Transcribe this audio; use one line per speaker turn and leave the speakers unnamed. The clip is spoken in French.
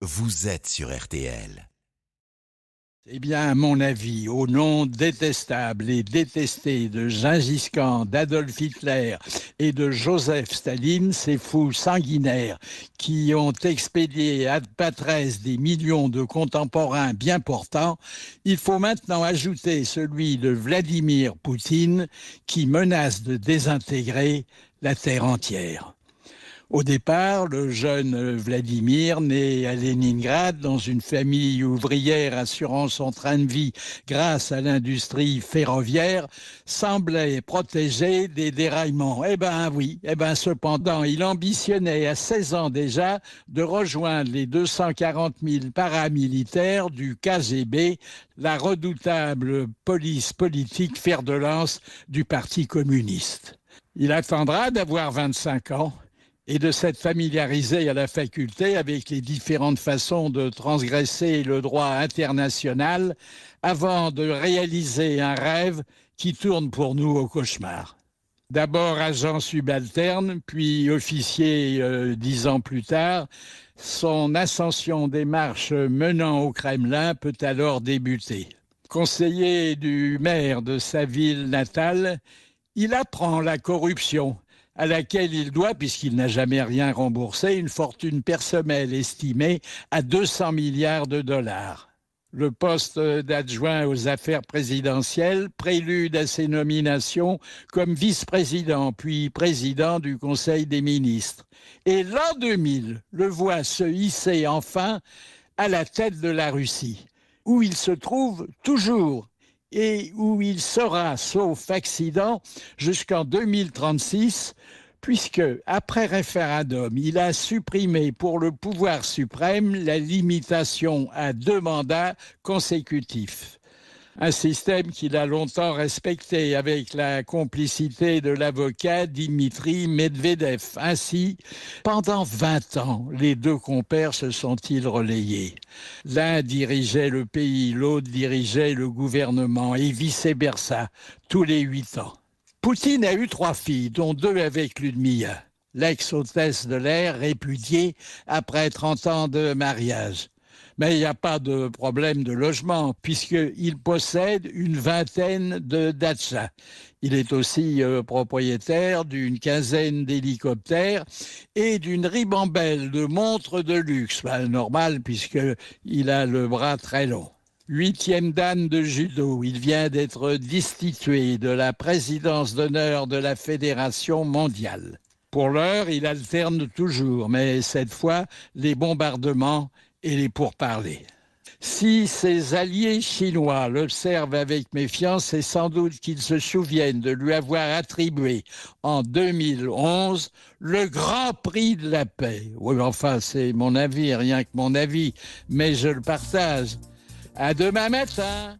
vous êtes sur RTL.
Eh bien, à mon avis, au nom détestable et détesté de Gengis Khan, d'Adolf Hitler et de Joseph Staline, ces fous sanguinaires qui ont expédié à patresse des millions de contemporains bien portants, il faut maintenant ajouter celui de Vladimir Poutine qui menace de désintégrer la terre entière. Au départ, le jeune Vladimir, né à Leningrad dans une famille ouvrière assurant son train de vie grâce à l'industrie ferroviaire, semblait protégé des déraillements. Eh ben oui, eh ben cependant, il ambitionnait à 16 ans déjà de rejoindre les 240 000 paramilitaires du KGB, la redoutable police politique fer de lance du Parti communiste. Il attendra d'avoir 25 ans et de s'être familiarisé à la faculté avec les différentes façons de transgresser le droit international avant de réaliser un rêve qui tourne pour nous au cauchemar. D'abord agent subalterne, puis officier euh, dix ans plus tard, son ascension des marches menant au Kremlin peut alors débuter. Conseiller du maire de sa ville natale, il apprend la corruption à laquelle il doit, puisqu'il n'a jamais rien remboursé, une fortune personnelle estimée à 200 milliards de dollars. Le poste d'adjoint aux affaires présidentielles prélude à ses nominations comme vice-président puis président du Conseil des ministres. Et l'an 2000 le voit se hisser enfin à la tête de la Russie, où il se trouve toujours et où il sera, sauf accident, jusqu'en 2036, puisque, après référendum, il a supprimé pour le pouvoir suprême la limitation à deux mandats consécutifs un système qu'il a longtemps respecté avec la complicité de l'avocat Dimitri Medvedev. Ainsi, pendant 20 ans, les deux compères se sont-ils relayés? L'un dirigeait le pays, l'autre dirigeait le gouvernement, et vice-versa, tous les huit ans. Poutine a eu trois filles, dont deux avec Ludmilla, l'ex-hôtesse de l'air répudiée après 30 ans de mariage mais il n'y a pas de problème de logement puisqu'il possède une vingtaine de dachas. Il est aussi euh, propriétaire d'une quinzaine d'hélicoptères et d'une ribambelle de montres de luxe. Ben, normal puisqu'il a le bras très long. Huitième dan de judo, il vient d'être destitué de la présidence d'honneur de la Fédération mondiale. Pour l'heure, il alterne toujours, mais cette fois, les bombardements et les pourparlers. Si ses alliés chinois l'observent avec méfiance, c'est sans doute qu'ils se souviennent de lui avoir attribué en 2011 le Grand Prix de la paix. Oui, enfin, c'est mon avis, rien que mon avis, mais je le partage. À demain matin.